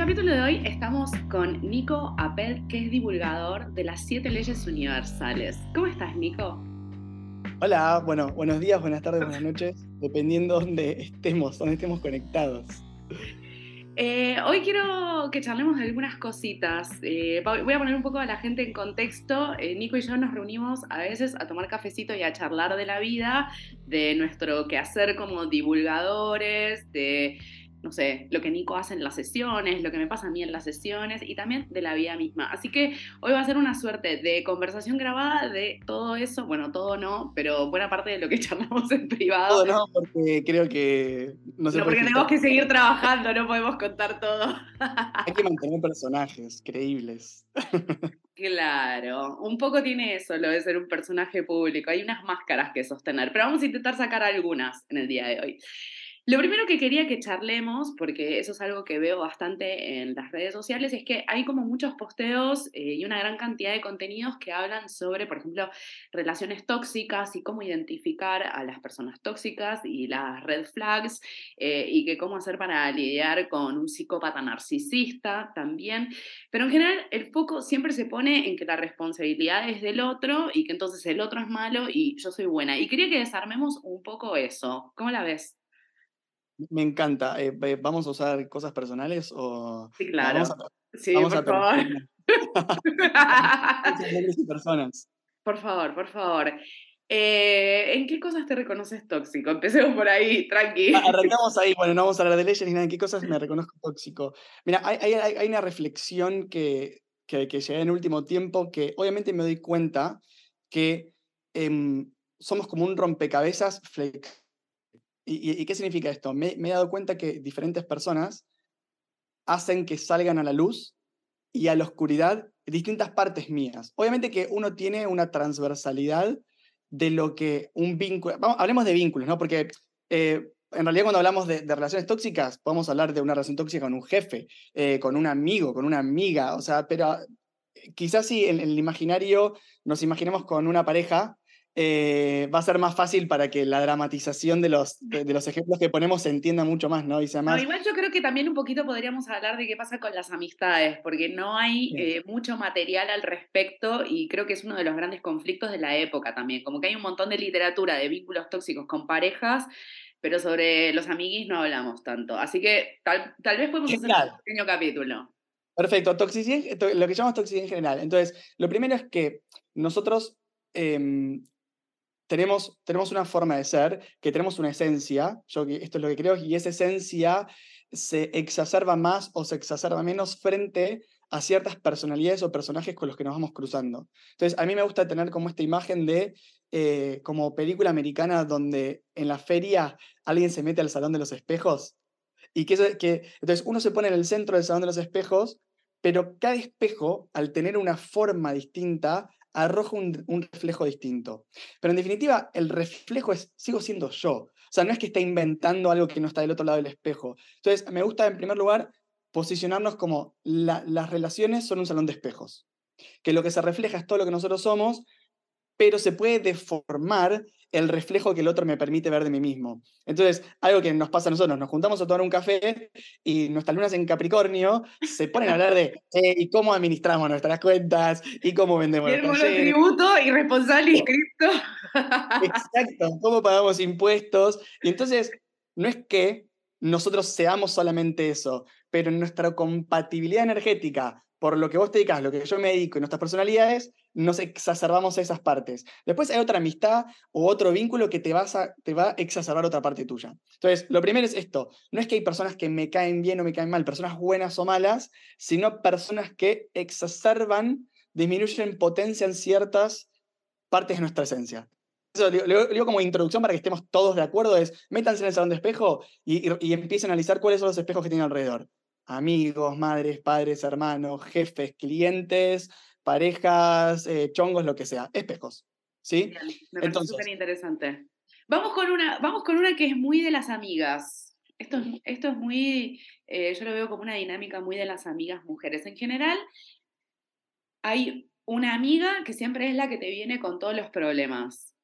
capítulo de hoy estamos con Nico Apel, que es divulgador de las siete leyes universales. ¿Cómo estás, Nico? Hola, bueno, buenos días, buenas tardes, buenas noches, dependiendo dónde estemos, dónde estemos conectados. Eh, hoy quiero que charlemos de algunas cositas. Eh, voy a poner un poco a la gente en contexto. Eh, Nico y yo nos reunimos a veces a tomar cafecito y a charlar de la vida, de nuestro quehacer como divulgadores, de no sé, lo que Nico hace en las sesiones, lo que me pasa a mí en las sesiones y también de la vida misma. Así que hoy va a ser una suerte de conversación grabada de todo eso, bueno, todo no, pero buena parte de lo que charlamos en privado. Todo no, porque creo que no se No, porque tenemos que seguir trabajando, no podemos contar todo. Hay que mantener personajes creíbles. Claro, un poco tiene eso lo de ser un personaje público, hay unas máscaras que sostener, pero vamos a intentar sacar algunas en el día de hoy. Lo primero que quería que charlemos, porque eso es algo que veo bastante en las redes sociales, es que hay como muchos posteos eh, y una gran cantidad de contenidos que hablan sobre, por ejemplo, relaciones tóxicas y cómo identificar a las personas tóxicas y las red flags eh, y que cómo hacer para lidiar con un psicópata narcisista también. Pero en general el foco siempre se pone en que la responsabilidad es del otro y que entonces el otro es malo y yo soy buena. Y quería que desarmemos un poco eso. ¿Cómo la ves? Me encanta. Eh, ¿Vamos a usar cosas personales o...? Sí, claro. sí, por favor. personas. Por favor, por favor. Eh, ¿En qué cosas te reconoces tóxico? Empecemos por ahí, tranqui. Arrancamos ahí, bueno, no vamos a hablar de leyes ni nada. ¿En qué cosas me reconozco tóxico? Mira, hay, hay, una reflexión que, que, que, llegué en el último tiempo que obviamente me doy cuenta que em, somos como un rompecabezas flex ¿Y, qué significa esto? Me, he dado cuenta que diferentes personas hacen que salgan a la luz y a la oscuridad distintas partes mías. Obviamente que uno tiene una transversalidad de lo que un vínculo... Vamos, hablemos de vínculos, ¿no? Porque eh, en realidad cuando hablamos de, relaciones tóxicas, podemos hablar de una relación tóxica con un jefe, eh, con un amigo, con una amiga, o sea, pero eh, quizás si en el imaginario nos imaginemos con una pareja eh, va a ser más fácil para que la dramatización de los, de, los ejemplos que ponemos se entienda mucho más, ¿no? Y sea más... igual yo creo que también un poquito podríamos hablar de qué pasa con las amistades, porque no hay eh, mucho material al respecto y creo que es uno de los grandes conflictos de la época también, como que hay un montón de literatura de vínculos tóxicos con parejas, pero sobre los amiguis no hablamos tanto. Así que tal, vez podemos hacer un pequeño capítulo. Perfecto, toxicidad, lo que llamamos toxicidad en general. Entonces, lo primero es que nosotros em, tenemos, tenemos una forma de ser, que tenemos una esencia, yo esto es lo que creo, y esa esencia se exacerba más o se exacerba menos frente a ciertas personalidades o personajes con los que nos vamos cruzando. Entonces, a mí me gusta tener como esta imagen de eh, como película americana donde en la feria alguien se mete al salón de los espejos y que, que entonces uno se pone en el centro del salón de los espejos, pero cada espejo, al tener una forma distinta, arroja un, reflejo distinto. Pero en definitiva, el reflejo es, sigo siendo yo. O sea, no es que esté inventando algo que no está del otro lado del espejo. Entonces, me gusta en primer lugar posicionarnos como las relaciones son un salón de espejos, que lo que se refleja es todo lo que nosotros somos, pero se puede deformar el reflejo que el otro me permite ver de mí mismo. Entonces, algo que nos pasa a nosotros, nos juntamos a tomar un café y nuestras lunas en Capricornio se ponen a hablar de eh, y cómo administramos nuestras cuentas y cómo vendemos los tributo y responsable inscripto. Exacto, cómo pagamos impuestos. Y entonces, no es que nosotros seamos solamente eso, pero nuestra compatibilidad energética por lo que vos te dedicas, lo que yo me dedico y nuestras personalidades, nos exacerbamos esas partes. Después hay otra amistad o otro vínculo que te, vas a, te va a exacerbar otra parte tuya. Entonces, lo primero es esto, no es que hay personas que me caen bien o me caen mal, personas buenas o malas, sino personas que exacerban, disminuyen, potencian ciertas partes de nuestra esencia. Eso lo digo, como introducción para que estemos todos de acuerdo, es métanse en el salón de espejo y, y empiecen a analizar cuáles son los espejos que tienen alrededor amigos, madres, padres, hermanos, jefes, clientes, parejas, eh, chongos, lo que sea, espejos. ¿Sí? me Entonces, súper interesante. Vamos con, una, vamos con una que es muy de las amigas. Esto es, esto es muy, eh, yo lo veo como una dinámica muy de las amigas mujeres. En general, hay una amiga que siempre es la que te viene con todos los problemas.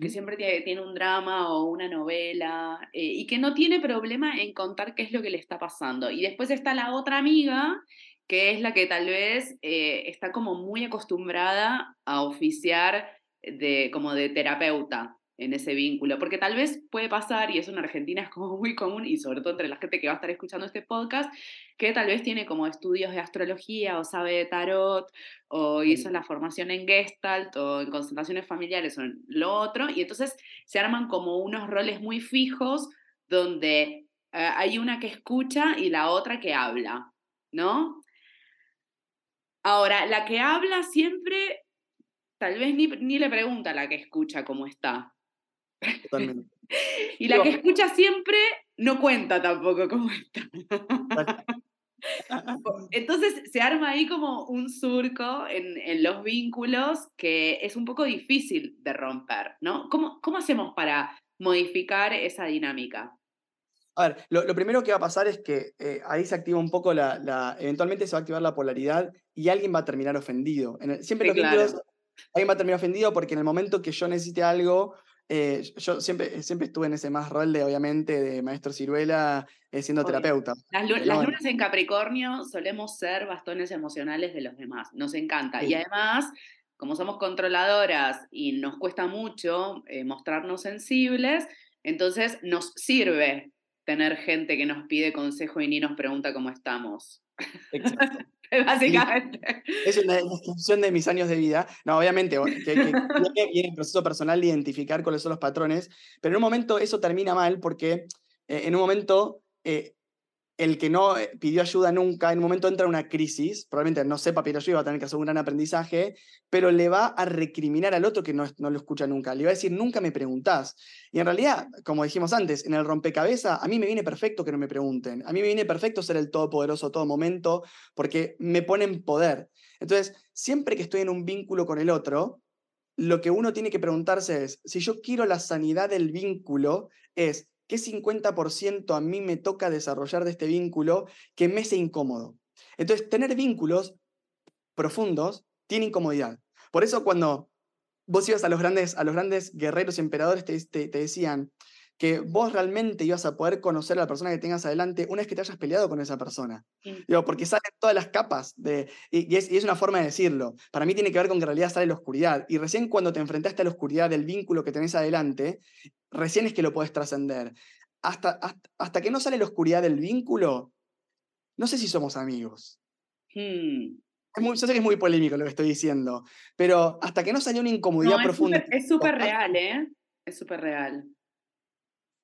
Que siempre tiene, un drama o una novela eh, y que no tiene problema en contar qué es lo que le está pasando. Y después está la otra amiga, que es la que tal vez eh, está como muy acostumbrada a oficiar de, como de terapeuta en ese vínculo, porque tal vez puede pasar, y eso en Argentina es como muy común, y sobre todo entre la gente que va a estar escuchando este podcast, que tal vez tiene como estudios de astrología o sabe de tarot, o hizo la formación en Gestalt, o en concentraciones familiares, o en lo otro, y entonces se arman como unos roles muy fijos donde eh, hay una que escucha y la otra que habla, ¿no? Ahora, la que habla siempre, tal vez ni, ni le pregunta a la que escucha cómo está, Totalmente. y la que escucha siempre no cuenta tampoco cómo está. Entonces se arma ahí como un surco en, los vínculos que es un poco difícil de romper, ¿no? ¿Cómo, cómo hacemos para modificar esa dinámica? A ver, lo, primero que va a pasar es que eh, ahí se activa un poco la, Eventualmente se va a activar la polaridad y alguien va a terminar ofendido. siempre los vínculos, alguien va a terminar ofendido porque en el momento que yo necesite algo, eh, yo siempre, siempre estuve en ese más rol de, obviamente, de maestro ciruela eh, siendo terapeuta. Las, lunas en Capricornio solemos ser bastones emocionales de los demás, nos encanta. Y además, como somos controladoras y nos cuesta mucho eh, mostrarnos sensibles, entonces nos sirve tener gente que nos pide consejo y ni nos pregunta cómo estamos. Exacto. Básicamente. Es una descripción de mis años de vida. No, obviamente, que, que, viene el proceso personal de identificar cuáles son los patrones, pero en un momento eso termina mal porque eh, en un momento eh, el que no eh, pidió ayuda nunca, en un momento entra en una crisis, probablemente no sepa pedir ayuda, va a tener que hacer un gran aprendizaje, pero le va a recriminar al otro que no, no, lo escucha nunca. Le va a decir, nunca me preguntás. Y en realidad, como dijimos antes, en el rompecabezas, a mí me viene perfecto que no me pregunten. A mí me viene perfecto ser el todopoderoso todo momento, porque me ponen poder. Entonces, siempre que estoy en un vínculo con el otro, lo que uno tiene que preguntarse es, si yo quiero la sanidad del vínculo, es, ¿Qué 50% a mí me toca desarrollar de este vínculo que me hace incómodo? Entonces, tener vínculos profundos tiene incomodidad. Por eso cuando vos ibas a los grandes, a los grandes guerreros y emperadores, te, te, decían que vos realmente ibas a poder conocer a la persona que tengas adelante una vez que te hayas peleado con esa persona. Digo, porque salen todas las capas, de, y, es, y, es, una forma de decirlo. Para mí tiene que ver con que en realidad sale la oscuridad. Y recién cuando te enfrentaste a la oscuridad del vínculo que tenés adelante, recién es que lo puedes trascender. Hasta, hasta, que no sale la oscuridad del vínculo, no sé si somos amigos. Hmm. yo sé que es muy polémico lo que estoy diciendo, pero hasta que no sale una incomodidad profunda. es súper real, ¿eh? Es súper real.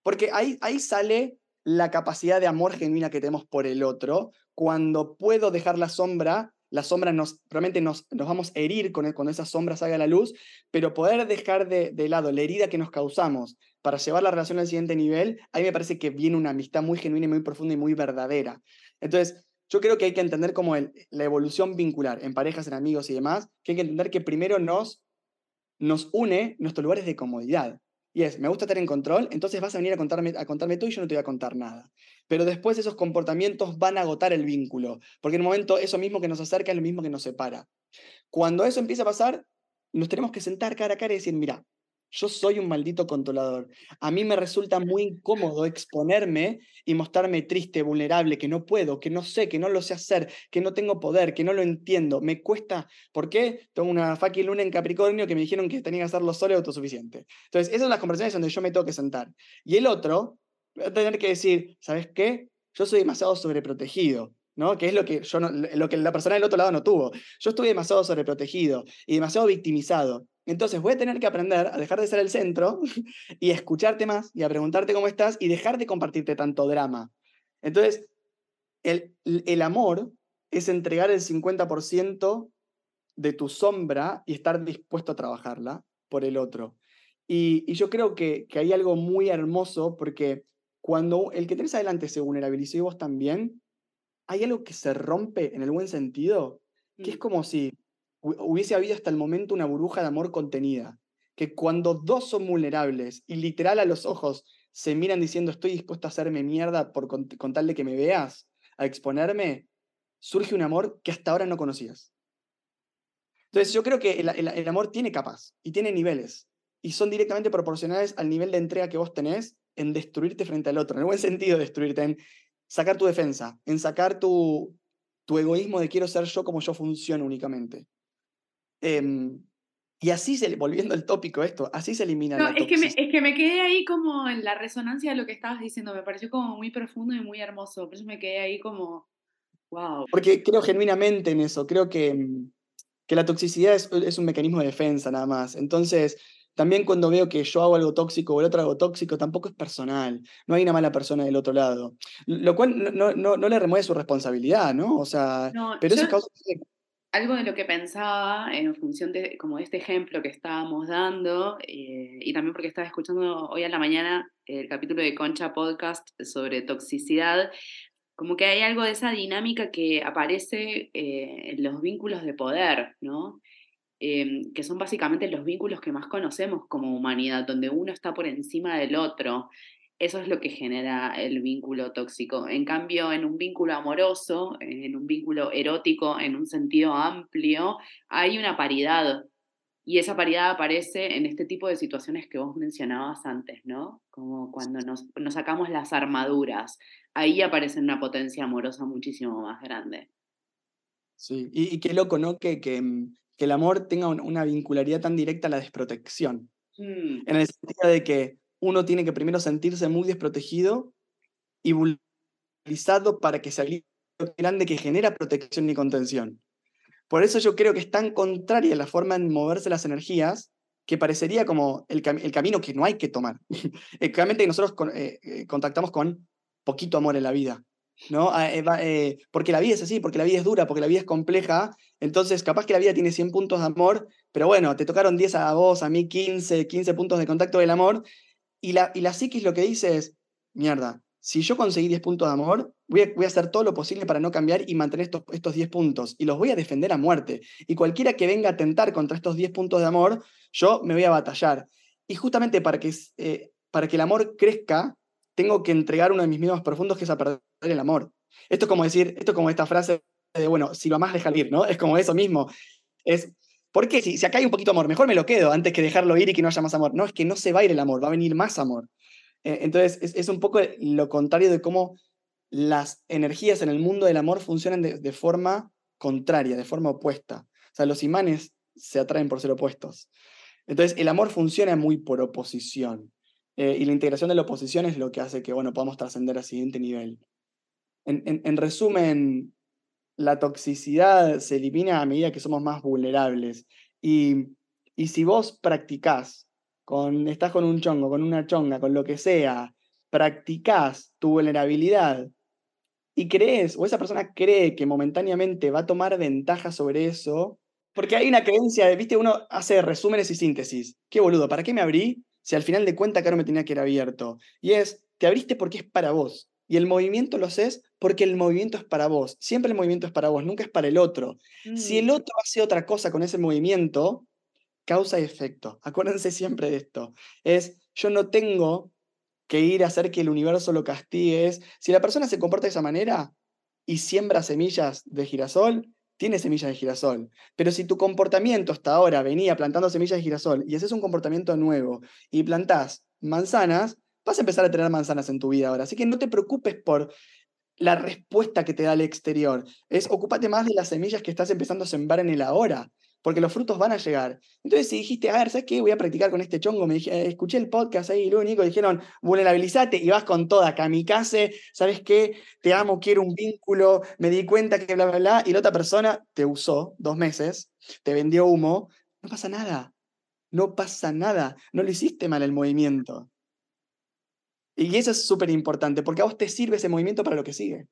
Porque ahí, ahí sale la capacidad de amor genuina que tenemos por el otro, cuando puedo dejar la sombra la sombra nos, probablemente nos, nos vamos a herir con, cuando esa sombra salga a la luz, pero poder dejar de, lado la herida que nos causamos para llevar la relación al siguiente nivel, ahí me parece que viene una amistad muy genuina y muy profunda y muy verdadera. Entonces, yo creo que hay que entender como la evolución vincular en parejas, en amigos y demás, que hay que entender que primero nos, nos une nuestros lugares de comodidad. Y es, me gusta estar en control, entonces vas a venir a contarme, a contarme tú y yo no te voy a contar nada. Pero después esos comportamientos van a agotar el vínculo, porque en un momento eso mismo que nos acerca es lo mismo que nos separa. Cuando eso empieza a pasar, nos tenemos que sentar cara a cara y decir, mira, yo soy un maldito controlador. A mí me resulta muy incómodo exponerme y mostrarme triste, vulnerable, que no puedo, que no sé, que no lo sé hacer, que no tengo poder, que no lo entiendo. Me cuesta. ¿Por qué? Tengo una fucking luna en Capricornio que me dijeron que tenía que hacerlo solo y autosuficiente. Entonces, esas son las conversaciones donde yo me tengo que sentar. Y el otro va a tener que decir, ¿sabes qué? Yo soy demasiado sobreprotegido. ¿no? Que es lo que, yo lo que la persona del otro lado no tuvo. Yo estuve demasiado sobreprotegido y demasiado victimizado. Entonces voy a tener que aprender a dejar de ser el centro y escucharte más y a preguntarte cómo estás y dejar de compartirte tanto drama. Entonces, el, el amor es entregar el 50% de tu sombra y estar dispuesto a trabajarla por el otro. Y, y yo creo que, que, hay algo muy hermoso porque cuando el que tenés adelante se vulnerabilizó y vos también, hay algo que se rompe en el buen sentido, que es mm. como si hubiese habido hasta el momento una burbuja de amor contenida, que cuando dos son vulnerables y literal a los ojos se miran diciendo estoy dispuesto a hacerme mierda por con, tal de que me veas, a exponerme, surge un amor que hasta ahora no conocías. Entonces yo creo que el, amor tiene capas y tiene niveles. y son directamente proporcionales al nivel de entrega que vos tenés en destruirte frente al otro, en el buen sentido destruirte, en sacar tu defensa, en sacar tu, tu egoísmo de quiero ser yo como yo funciono únicamente. Em, y así, se, volviendo al tópico esto, así se elimina no, es que, me, es que me quedé ahí como en la resonancia de lo que estabas diciendo, me pareció como muy profundo y muy hermoso, por eso me quedé ahí como, wow. Porque creo genuinamente en eso, creo que, mm, que la toxicidad es, es un mecanismo de defensa nada más. Entonces, también cuando veo que yo hago algo tóxico o el otro algo tóxico, tampoco es personal. No hay una mala persona del otro lado. Lo cual no, no, no le remueve su responsabilidad, ¿no? O sea, pero eso es causa algo de lo que pensaba en función de como este ejemplo que estábamos dando, eh, y también porque estaba escuchando hoy a la mañana el capítulo de Concha Podcast sobre toxicidad, como que hay algo de esa dinámica que aparece eh, en los vínculos de poder, ¿no? Em, que son básicamente los vínculos que más conocemos como humanidad, donde uno está por encima del otro. Eso es lo que genera el vínculo tóxico. En cambio, en un vínculo amoroso, en un vínculo erótico, en un sentido amplio, hay una paridad. Y esa paridad aparece en este tipo de situaciones que vos mencionabas antes, ¿no? Como cuando nos, sacamos las armaduras. Ahí aparece una potencia amorosa muchísimo más grande. Sí, y, qué loco, ¿no? Que, que, mm, que, el amor tenga una vincularidad tan directa a la desprotección. Mm. En el sentido de que uno tiene que primero sentirse muy desprotegido y vulnerabilizado para que se alivie grande que genera protección y contención. Por eso yo creo que es tan contraria la forma en moverse las energías que parecería como el, camino que no hay que tomar. Realmente nosotros eh, eh, contactamos con poquito amor en la vida, ¿no? Ah, eh, porque la vida es así, porque la vida es dura, porque la vida es compleja, entonces capaz que la vida tiene 100 puntos de amor, pero bueno, te tocaron 10 a vos, a mí 15, 15 puntos de contacto del amor, y la, y la psiquis lo que dice es, mierda, si yo conseguí 10 puntos de amor, voy a, voy a, hacer todo lo posible para no cambiar y mantener estos, estos 10 puntos. Y los voy a defender a muerte. Y cualquiera que venga a tentar contra estos 10 puntos de amor, yo me voy a batallar. Y justamente para que, eh, para que el amor crezca, tengo que entregar uno de mis miedos profundos, que es a perder el amor. Esto es como decir, esto es como esta frase de, bueno, si lo amas, dejar ir, ¿no? Es como eso mismo. Es, ¿Por qué? Si, si acá hay un poquito de amor, mejor me lo quedo antes que dejarlo ir y que no haya más amor. No, es que no se va a ir el amor, va a venir más amor. Eh, entonces, es, un poco lo contrario de cómo las energías en el mundo del amor funcionan de, forma contraria, de forma opuesta. O sea, los imanes se atraen por ser opuestos. Entonces, el amor funciona muy por oposición. Eh, y la integración de la oposición es lo que hace que, bueno, podamos trascender al siguiente nivel. en resumen, la toxicidad se elimina a medida que somos más vulnerables. Y, si vos practicás, con, estás con un chongo, con una chonga, con lo que sea, practicás tu vulnerabilidad y crees, o esa persona cree que momentáneamente va a tomar ventaja sobre eso, porque hay una creencia viste, uno hace resúmenes y síntesis. Qué boludo, ¿para qué me abrí si al final de cuentas no me tenía que ir abierto? Y es, te abriste porque es para vos. Y el movimiento lo haces porque el movimiento es para vos. Siempre el movimiento es para vos, nunca es para el otro. Si el mm. otro hace otra cosa con ese movimiento, causa y efecto. Acuérdense siempre de esto. Es, yo no tengo que ir a hacer que el universo lo castigue. si la persona se comporta de esa manera y siembra semillas de girasol, tiene semillas de girasol. Pero si tu comportamiento hasta ahora venía plantando semillas de girasol y haces un comportamiento nuevo y plantás manzanas, vas a empezar a tener manzanas en tu vida ahora. Así que no te preocupes por la respuesta que te da el exterior. Es ocúpate más de las semillas que estás empezando a sembrar en el ahora, porque los frutos van a llegar. Entonces, si dijiste, a ver, ¿sabes qué? Voy a practicar con este chongo. Me dije, escuché el podcast ahí, lo único, dijeron, vulnerabilizate y vas con toda, kamikaze, ¿sabes qué? Te amo, quiero un vínculo, me di cuenta que bla, bla, bla, y la otra persona te usó dos meses, te vendió humo. No pasa nada. No pasa nada. No le hiciste mal el movimiento. Y eso es súper importante, porque a vos te sirve ese movimiento para lo que sigue.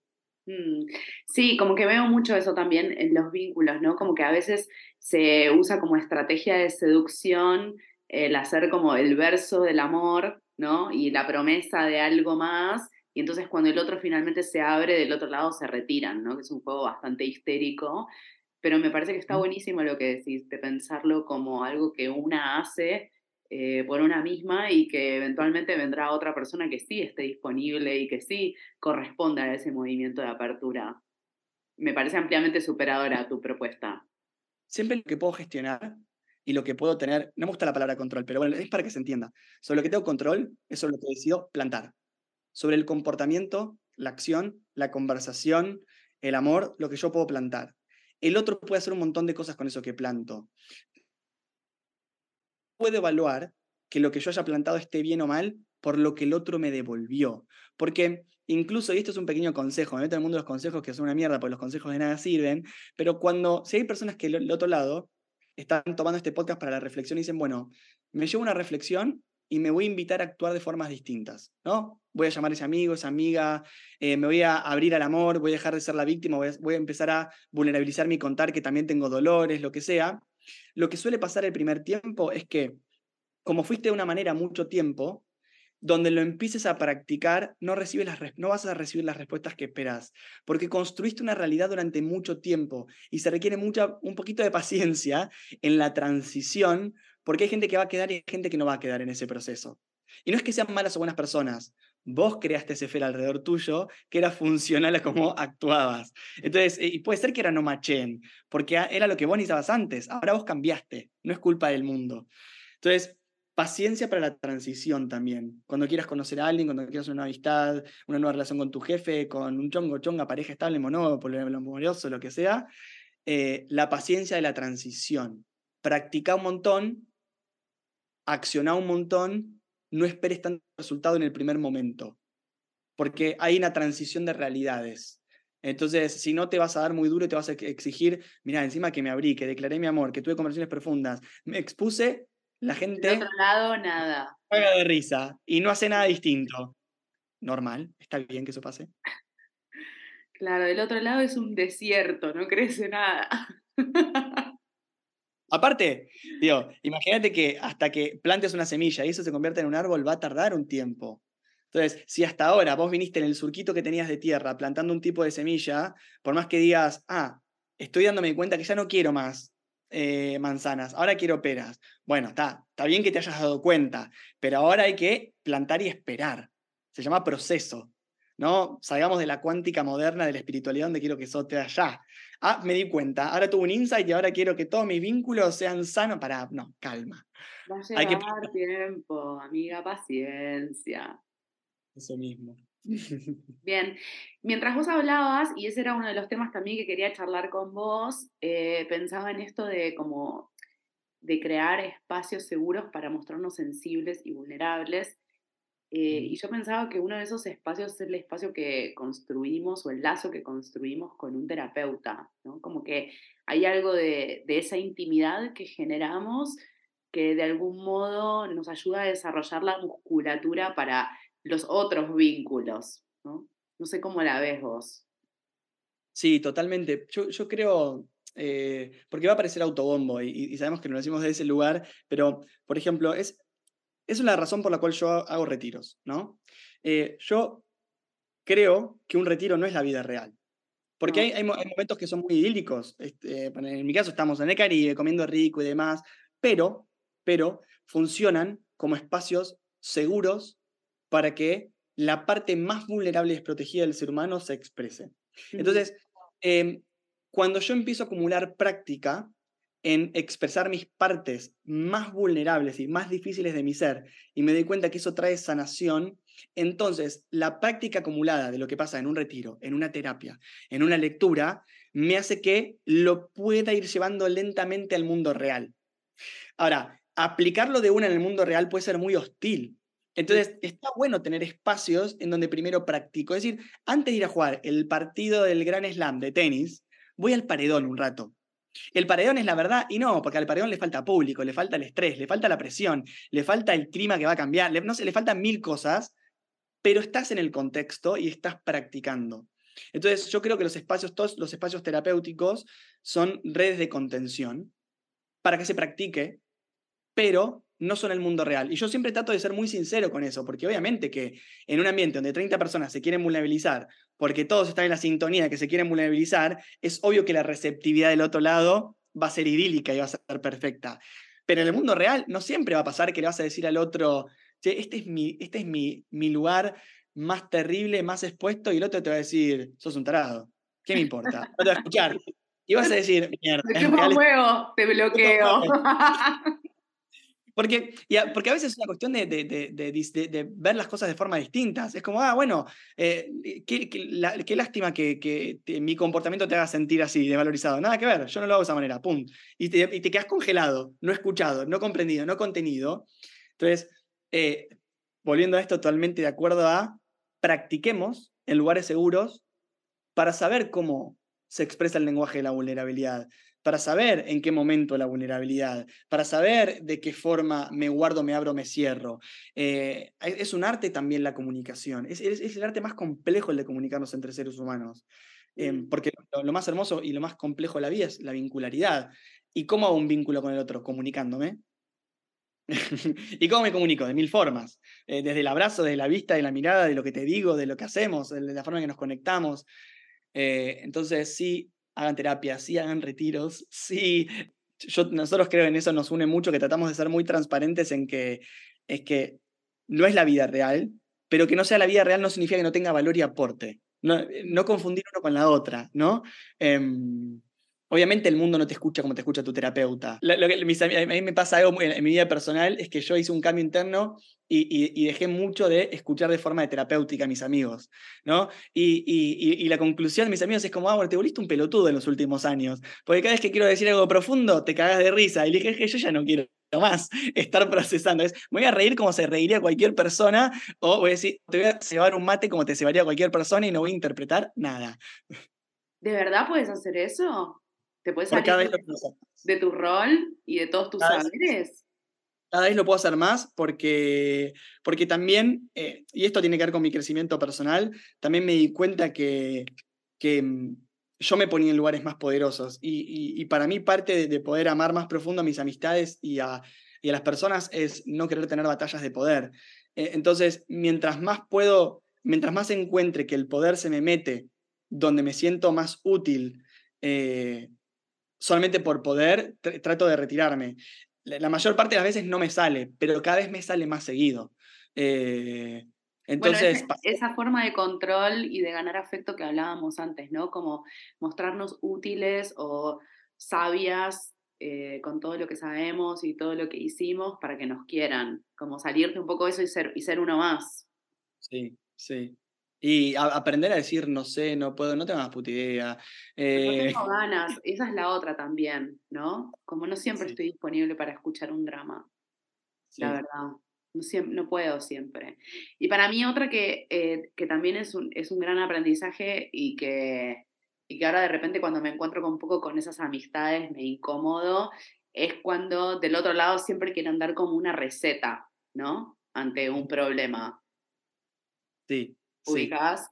Mm, sí, como que veo mucho eso también en los vínculos, ¿no? Como que a veces se usa como estrategia de seducción el hacer como el verso del amor, ¿no? Y la promesa de algo más, y entonces cuando el otro finalmente se abre, del otro lado se retiran, ¿no? Que es un juego bastante histérico, pero me parece que está buenísimo lo que decís, de pensarlo como algo que una hace eh, por una misma y que eventualmente vendrá otra persona que sí esté disponible y que sí corresponda a ese movimiento de apertura. Me parece ampliamente superadora tu propuesta. Siempre lo que puedo gestionar y lo que puedo tener, no me gusta la palabra control, pero bueno, es para que se entienda. Sobre lo que tengo control es sobre lo que decido plantar. Sobre el comportamiento, la acción, la conversación, el amor, lo que yo puedo plantar. El otro puede hacer un montón de cosas con eso que planto. Puedo evaluar que lo que yo haya plantado esté bien o mal por lo que el otro me devolvió. Porque incluso, y esto es un pequeño consejo, me meto en el mundo de los consejos que son una mierda, porque los consejos de nada sirven, pero cuando, si hay personas que del otro lado están tomando este podcast para la reflexión y dicen, bueno, me llevo una reflexión y me voy a invitar a actuar de formas distintas, ¿no? Voy a llamar a ese amigo, esa amiga, eh, me voy a abrir al amor, voy a dejar de ser la víctima, voy a, voy a empezar a vulnerabilizarme y contar que también tengo dolores, lo que sea. Lo que suele pasar el primer tiempo es que, como fuiste de una manera mucho tiempo, donde lo empieces a practicar, no, recibes las, no vas a recibir las respuestas que esperas, porque construiste una realidad durante mucho tiempo y se requiere mucha, un poquito de paciencia en la transición, porque hay gente que va a quedar y hay gente que no va a quedar en ese proceso. Y no es que sean malas o buenas personas, vos creaste ese fer alrededor tuyo que era funcional a cómo actuabas. Entonces, y puede ser que era no machen, porque era lo que vos necesitabas antes, ahora vos cambiaste, no es culpa del mundo. Entonces, Paciencia para la transición también. Cuando quieras conocer a alguien, cuando quieras una amistad, una nueva relación con tu jefe, con un chongo, chonga, pareja estable, monópolo, amoroso, lo que sea, eh, la paciencia de la transición. Practica un montón, acciona un montón, no esperes tanto resultado en el primer momento, porque hay una transición de realidades. Entonces, si no te vas a dar muy duro y te vas a exigir, mira, encima que me abrí, que declaré mi amor, que tuve conversaciones profundas, me expuse, la gente. De otro lado, nada. Juega de risa y no hace nada distinto. Normal, está bien que eso pase. Claro, del otro lado es un desierto, no crece nada. Aparte, digo, imagínate que hasta que plantes una semilla y eso se convierta en un árbol va a tardar un tiempo. Entonces, si hasta ahora vos viniste en el surquito que tenías de tierra plantando un tipo de semilla, por más que digas, ah, estoy dándome cuenta que ya no quiero más eh, manzanas, ahora quiero peras. Bueno, está, está bien que te hayas dado cuenta, pero ahora hay que plantar y esperar. Se llama proceso. ¿No? Salgamos de la cuántica moderna de la espiritualidad donde quiero que eso te allá. Ah, me di cuenta, ahora tuve un insight y ahora quiero que todos mis vínculos sean sanos para... No, calma. Va a llevar Hay que... tiempo, amiga, paciencia. Eso mismo. Bien, mientras vos hablabas, y ese era uno de los temas también que quería charlar con vos, eh, pensaba en esto de como de crear espacios seguros para mostrarnos sensibles y vulnerables. Eh, y yo pensaba que uno de esos espacios es el espacio que construimos o el lazo que construimos con un terapeuta, ¿no? Como que hay algo de, de esa intimidad que generamos que de algún modo nos ayuda a desarrollar la musculatura para los otros vínculos, ¿no? No sé cómo la ves vos. Sí, totalmente. Yo, creo, eh, porque va a parecer autobombo y, sabemos que nos decimos de ese lugar, pero, por ejemplo, es, es una razón por la cual yo hago retiros, ¿no? Eh, yo creo que un retiro no es la vida real. Porque hay, hay, momentos que son muy idílicos. Este, en mi caso estamos en el Caribe comiendo rico y demás, pero, pero funcionan como espacios seguros para que la parte más vulnerable y desprotegida del ser humano se exprese. Entonces, em, cuando yo empiezo a acumular práctica en expresar mis partes más vulnerables y más difíciles de mi ser y me doy cuenta que eso trae sanación, entonces la práctica acumulada de lo que pasa en un retiro, en una terapia, en una lectura, me hace que lo pueda ir llevando lentamente al mundo real. Ahora, aplicarlo de una en el mundo real puede ser muy hostil, entonces, está bueno tener espacios en donde primero practico. Es decir, antes de ir a jugar el partido del Gran Slam de tenis, voy al paredón un rato. El paredón es la verdad, y no, porque al paredón le falta público, le falta el estrés, le falta la presión, le falta el clima que va a cambiar, no sé, le faltan mil cosas, pero estás en el contexto y estás practicando. Entonces, yo creo que los espacios, todos los espacios terapéuticos son redes de contención para que se practique, pero no son el mundo real. Y yo siempre trato de ser muy sincero con eso, porque obviamente que en un ambiente donde 30 personas se quieren vulnerabilizar, porque todos están en la sintonía que se quieren vulnerabilizar, es obvio que la receptividad del otro lado va a ser idílica y va a ser perfecta. Pero en el mundo real no siempre va a pasar que le vas a decir al otro, este es mi, este es mi, mi lugar más terrible, más expuesto, y el otro te va a decir, sos un tarado. ¿Qué me importa? No te va a escuchar. vas a decir, mierda. Te fuego, te bloqueo. Porque, porque a veces es una cuestión de, ver las cosas de forma distinta. Es como, ah, bueno, eh, qué, lástima que, mi comportamiento te haga sentir así, desvalorizado. Nada que ver, yo no lo hago de esa manera, pum. Y te, te quedas congelado, no escuchado, no comprendido, no contenido. Entonces, eh, volviendo a esto, totalmente de acuerdo a practiquemos en lugares seguros para saber cómo se expresa el lenguaje de la vulnerabilidad para saber en qué momento la vulnerabilidad, para saber de qué forma me guardo, me abro, me cierro. Eh, es un arte también la comunicación, es, el arte más complejo el de comunicarnos entre seres humanos, em, porque lo, más hermoso y lo más complejo de la vida es la vincularidad. ¿Y cómo hago un vínculo con el otro? Comunicándome. ¿Y cómo me comunico? De mil formas. Eh, desde el abrazo, desde la vista, de la mirada, de lo que te digo, de lo que hacemos, de la forma en que nos conectamos. Eh, entonces, sí, hagan terapia, sí hagan retiros, sí. Yo, nosotros creo en eso nos une mucho, que tratamos de ser muy transparentes en que es que no es la vida real, pero que no sea la vida real no significa que no tenga valor y aporte. No, confundir uno con la otra, ¿no? Em, obviamente el mundo no te escucha como te escucha tu terapeuta. Lo, que, a mí me pasa algo en, mi vida personal, es que yo hice un cambio interno y, dejé mucho de escuchar de forma de terapéutica a mis amigos, ¿no? Y, la conclusión de mis amigos es como, ah, bueno, te volviste un pelotudo en los últimos años, porque cada vez que quiero decir algo profundo, te cagas de risa. Y le dije, que yo ya no quiero más estar procesando. Es, me voy a reír como se reiría cualquier persona, o voy a decir, te voy a llevar un mate como te llevaría cualquier persona y no voy a interpretar nada. ¿De verdad puedes hacer eso? ¿Te puedes salir de, tu rol y de todos tus saberes? Cada vez lo puedo hacer más porque, porque también, eh, y esto tiene que ver con mi crecimiento personal, también me di cuenta que, que mm, yo me ponía en lugares más poderosos y, y, para mí parte de, poder amar más profundo a mis amistades y a, y a las personas es no querer tener batallas de poder. Eh, entonces, mientras más puedo, mientras más encuentre que el poder se me mete donde me siento más útil, eh, solamente por poder, trato de retirarme la mayor parte de las veces no me sale, pero cada vez me sale más seguido. Eh, entonces, esa, forma de control y de ganar afecto que hablábamos antes, ¿no? Como mostrarnos útiles o sabias eh, con todo lo que sabemos y todo lo que hicimos para que nos quieran, como salirte un poco de eso y ser, y ser uno más. Sí, sí. Y aprender a decir no sé, no puedo, no tengo más puta idea. no tengo eh, ganas, esa es la otra también, ¿no? Como no siempre estoy disponible para escuchar un drama, la verdad. No, siempre, no puedo siempre. Y para mí otra que, eh, que también es un, es un gran aprendizaje y que, y que ahora de repente cuando me encuentro con un poco con esas amistades me incomodo, es cuando del otro lado siempre quieren dar como una receta, ¿no? Ante un problema. Sí, ubicás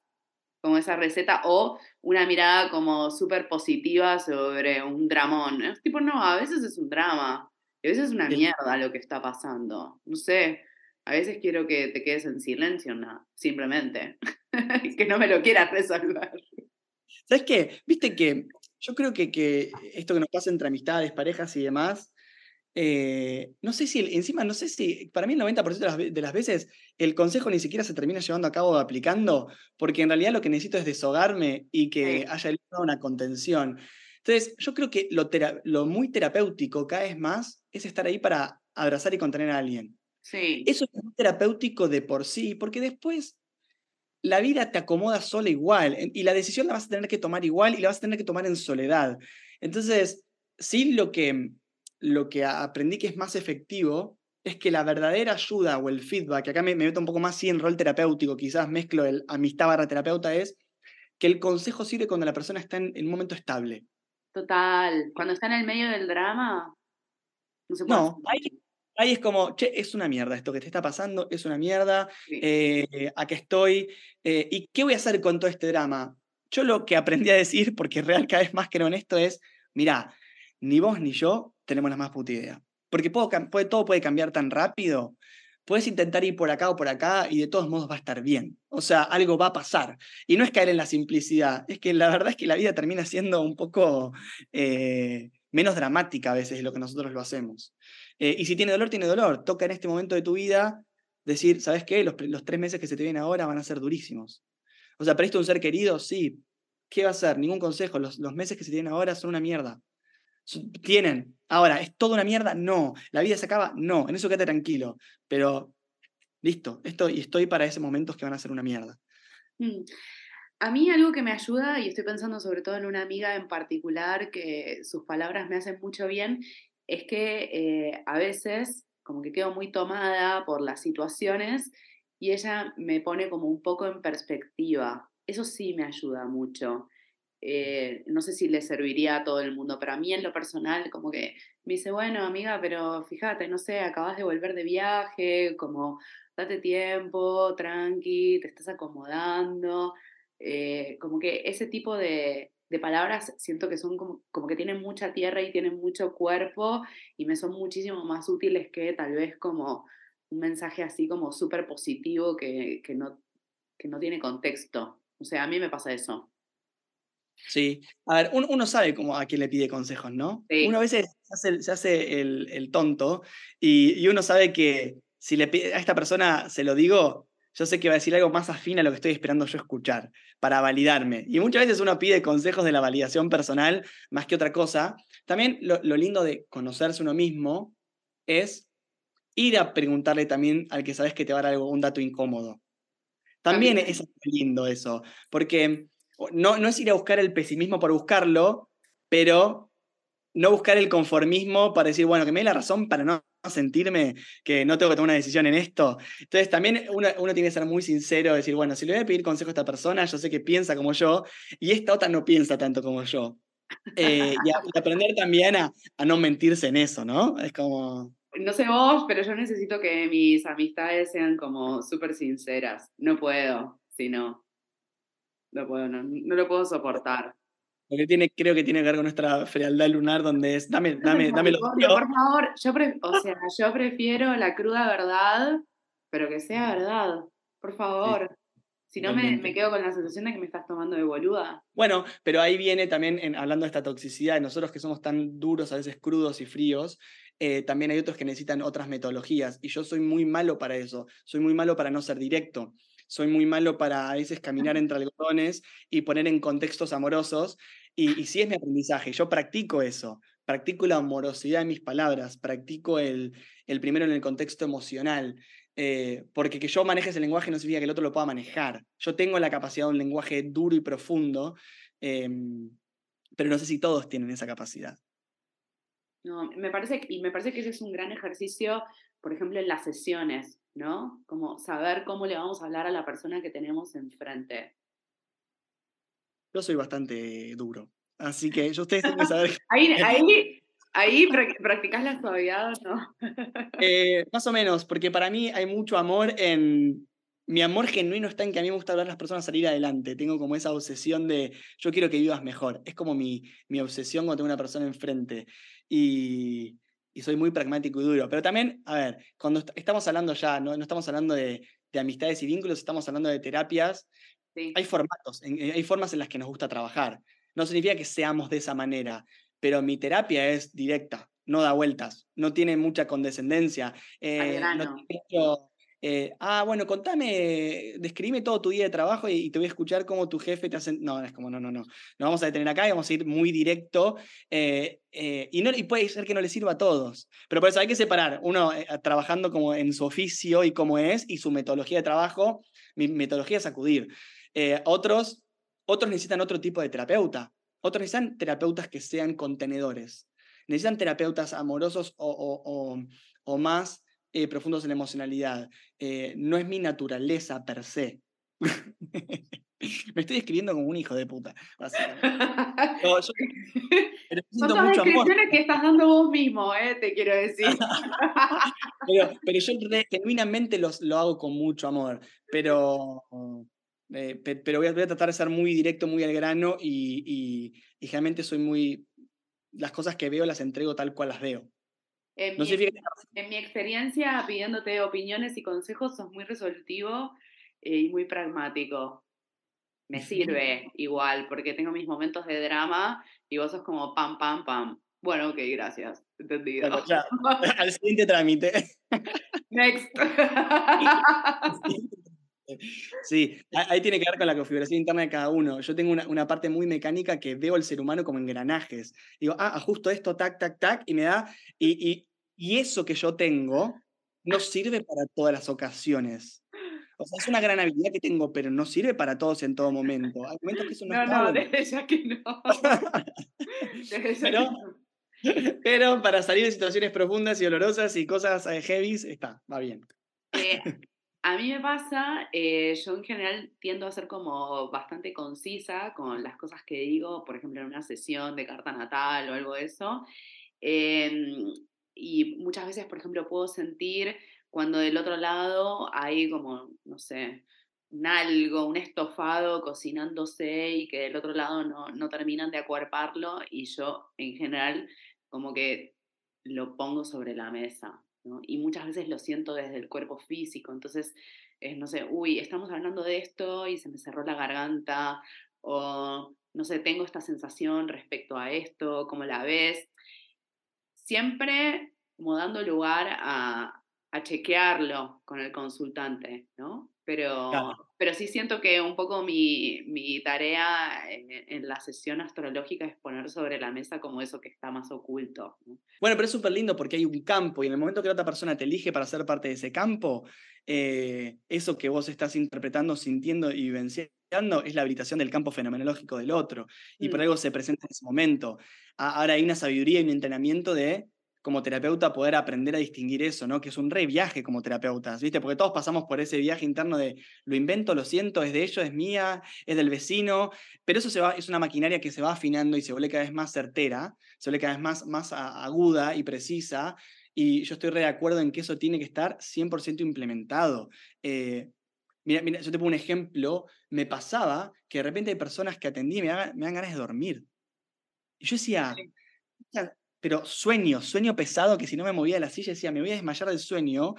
como esa receta o una mirada como súper positiva sobre un dramón. Es tipo, no, a veces es un drama, a veces es una mierda lo que está pasando. No sé, a veces quiero que te quedes en silencio, no, simplemente. que no me lo quieras resolver. ¿Sabes qué? Viste que yo creo que, que esto que nos pasa entre amistades, parejas y demás, eh, no sé si, encima, no sé si, para mí el 90% de las, veces el consejo ni siquiera se termina llevando a cabo o aplicando, porque en realidad lo que necesito es deshogarme y que haya una contención. Entonces, yo creo que lo, lo, muy terapéutico cada vez más es estar ahí para abrazar y contener a alguien. Sí. Eso es muy terapéutico de por sí, porque después la vida te acomoda sola igual y la decisión la vas a tener que tomar igual y la vas a tener que tomar en soledad. Entonces, sí lo que lo que aprendí que es más efectivo es que la verdadera ayuda o el feedback, acá me, meto un poco más sí en rol terapéutico, quizás mezclo el amistad barra terapeuta, es que el consejo sirve cuando la persona está en, un momento estable. Total, cuando está en el medio del drama, no se puede. No, ahí, es como, che, es una mierda esto que te está pasando, es una mierda, eh, aquí estoy, eh, ¿y qué voy a hacer con todo este drama? Yo lo que aprendí a decir, porque real cada vez más que honesto, es, mira, ni vos ni yo tenemos la más puta idea. Porque todo puede cambiar tan rápido. Puedes intentar ir por acá o por acá y de todos modos va a estar bien. O sea, algo va a pasar. Y no es caer en la simplicidad, es que la verdad es que la vida termina siendo un poco eh, menos dramática a veces de lo que nosotros lo hacemos. Eh, y si tiene dolor, tiene dolor. Toca en este momento de tu vida decir, ¿sabes qué? Los, los tres meses que se te vienen ahora van a ser durísimos. O sea, ¿perdiste un ser querido? Sí, ¿qué va a ser? Ningún consejo. Los, los meses que se tienen ahora son una mierda. Tienen. Ahora, ¿es toda una mierda? No. ¿La vida se acaba? No. En eso quédate tranquilo. Pero, listo. Esto, y estoy para esos momentos que van a ser una mierda. Mm. A mí algo que me ayuda, y estoy pensando sobre todo en una amiga en particular, que sus palabras me hacen mucho bien, es que eh, a veces como que quedo muy tomada por las situaciones y ella me pone como un poco en perspectiva. Eso sí me ayuda mucho. Eh, no sé si le serviría a todo el mundo, pero a mí en lo personal como que me dice, bueno, amiga, pero fíjate, no sé, acabas de volver de viaje, como date tiempo, tranqui, te estás acomodando. Eh, como que ese tipo de, palabras siento que son como, como, que tienen mucha tierra y tienen mucho cuerpo y me son muchísimo más útiles que tal vez como un mensaje así como súper positivo que, que, no, que no tiene contexto. O sea, a mí me pasa eso. Sí, a ver, uno, sabe cómo a quién le pide consejos, ¿no? Uno a veces se hace, el, el, tonto y, y, uno sabe que si le pide, a esta persona se lo digo, yo sé que va a decir algo más afín a lo que estoy esperando yo escuchar, para validarme. Y muchas veces uno pide consejos de la validación personal más que otra cosa. También lo, lindo de conocerse uno mismo es ir a preguntarle también al que sabes que te va a dar algo, un dato incómodo. También es lindo eso, porque no, no es ir a buscar el pesimismo por buscarlo, pero no buscar el conformismo para decir, bueno, que me dé la razón para no sentirme que no tengo que tomar una decisión en esto. Entonces también uno, tiene que ser muy sincero, decir, bueno, si le voy a pedir consejo a esta persona, yo sé que piensa como yo y esta otra no piensa tanto como yo. Eh, y, aprender también a, no mentirse en eso, ¿no? Es como... No sé vos, pero yo necesito que mis amistades sean como súper sinceras. No puedo, si no. No puedo, no lo puedo soportar. Porque tiene, creo que tiene que ver con nuestra frialdad lunar, donde es, dame, dame, dame lo Por favor, yo, o sea, yo prefiero la cruda verdad, pero que sea verdad, por favor. si no, me, me, quedo con la sensación de que me estás tomando de boluda. Bueno, pero ahí viene también, en, hablando de esta toxicidad, de nosotros que somos tan duros, a veces crudos y fríos, eh, también hay otros que necesitan otras metodologías. Y yo soy muy malo para eso. Soy muy malo para no ser directo soy muy malo para a veces caminar entre algodones y poner en contextos amorosos. Y, sí es mi aprendizaje, yo practico eso, practico la amorosidad en mis palabras, practico el, el primero en el contexto emocional. Eh, porque que yo maneje ese lenguaje no significa que el otro lo pueda manejar. Yo tengo la capacidad de un lenguaje duro y profundo, em, pero no sé si todos tienen esa capacidad. No, me parece, y me parece que ese es un gran ejercicio, por ejemplo, en las sesiones, ¿no? Como saber cómo le vamos a hablar a la persona que tenemos enfrente. Yo soy bastante duro, así que yo ustedes tienen que saber. ahí, ahí, ahí practicás la suavidad, ¿no? Eh, más o menos, porque para mí hay mucho amor en. Mi amor genuino está en que a mí me gusta ver a las personas salir adelante. Tengo como esa obsesión de yo quiero que vivas mejor. Es como mi, mi obsesión cuando tengo una persona enfrente. Y, y soy muy pragmático y duro. Pero también, a ver, cuando estamos hablando ya, no, no estamos hablando de, de, amistades y vínculos, estamos hablando de terapias, hay formatos, hay formas en las que nos gusta trabajar. No significa que seamos de esa manera, pero mi terapia es directa, no da vueltas, no tiene mucha condescendencia, eh, no tiene eh, ah, bueno, contame, describime todo tu día de trabajo y, te voy a escuchar cómo tu jefe te hace. No, es como, no, no, no. Nos vamos a detener acá y vamos a ir muy directo. Eh, eh, y, no, y puede ser que no le sirva a todos. Pero por eso hay que separar. Uno trabajando como en su oficio y cómo es, y su metodología de trabajo. Mi metodología es acudir. otros, otros necesitan otro tipo de terapeuta. Otros necesitan terapeutas que sean contenedores. Necesitan terapeutas amorosos o, o más eh, profundos en la emocionalidad. Eh, no es mi naturaleza per se. Me estoy escribiendo como un hijo de puta. No, yo, pero Son todas descripciones que estás dando vos mismo, eh, te quiero decir. pero, yo genuinamente los, lo hago con mucho amor. Pero, pero voy a, tratar de ser muy directo, muy al grano y, y, y realmente soy muy. Las cosas que veo las entrego tal cual las veo. En, mi, experiencia, pidiéndote opiniones y consejos, sos muy resolutivo eh, y muy pragmático. Me sirve igual, porque tengo mis momentos de drama y vos sos como pam, pam, pam. Bueno, ok, gracias. Entendido. al siguiente trámite. Next. Sí, ahí tiene que ver con la configuración interna de cada uno. Yo tengo una, parte muy mecánica que veo al ser humano como engranajes. Digo, ah, ajusto esto, tac, tac, tac, y me da. Y, y, eso que yo tengo no sirve para todas las ocasiones. O sea, es una gran habilidad que tengo, pero no sirve para todos en todo momento. Hay momentos que eso no, no, no desde ya que no. pero, pero para salir de situaciones profundas y olorosas y cosas eh, heavy, está, va bien. Eh, a mí me pasa, eh, yo en general tiendo a ser como bastante concisa con las cosas que digo, por ejemplo, en una sesión de carta natal o algo de eso. Em, y muchas veces, por ejemplo, puedo sentir cuando del otro lado hay como, no sé, un algo, un estofado cocinándose y que del otro lado no, no terminan de acuerparlo y yo en general como que lo pongo sobre la mesa. Y muchas veces lo siento desde el cuerpo físico, entonces es, no sé, uy, estamos hablando de esto y se me cerró la garganta, o no sé, tengo esta sensación respecto a esto, ¿cómo la ves? Siempre como dando lugar a, a chequearlo con el consultante, ¿no? Pero, pero sí siento que un poco mi, mi tarea en, la sesión astrológica es poner sobre la mesa como eso que está más oculto. Bueno, pero es súper lindo porque hay un campo y en el momento que la otra persona te elige para ser parte de ese campo, eh, eso que vos estás interpretando, sintiendo y vivenciando es la habilitación del campo fenomenológico del otro. Y por mm. algo se presenta en ese momento. Ahora hay una sabiduría y un entrenamiento de como terapeuta poder aprender a distinguir eso, ¿no? Que es un re viaje como terapeutas, ¿viste? Porque todos pasamos por ese viaje interno de lo invento, lo siento, es de ellos, es mía, es del vecino, pero eso se va, es una maquinaria que se va afinando y se vuelve cada vez más certera, se vuelve cada vez más, más aguda y precisa, y yo estoy re de acuerdo en que eso tiene que estar 100% implementado. Eh, mira, mira, yo te pongo un ejemplo, me pasaba que de repente hay personas que atendí y me, dan, me dan ganas de dormir. Y yo decía, pero sueño, sueño pesado que si no me movía de la silla decía, me voy a desmayar del sueño.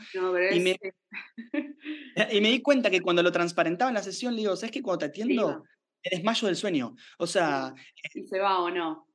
y, me, y me di cuenta que cuando lo transparentaba en la sesión, le digo, ¿sabes que cuando te atiendo, te desmayo del sueño? O sea... Eh se va o no.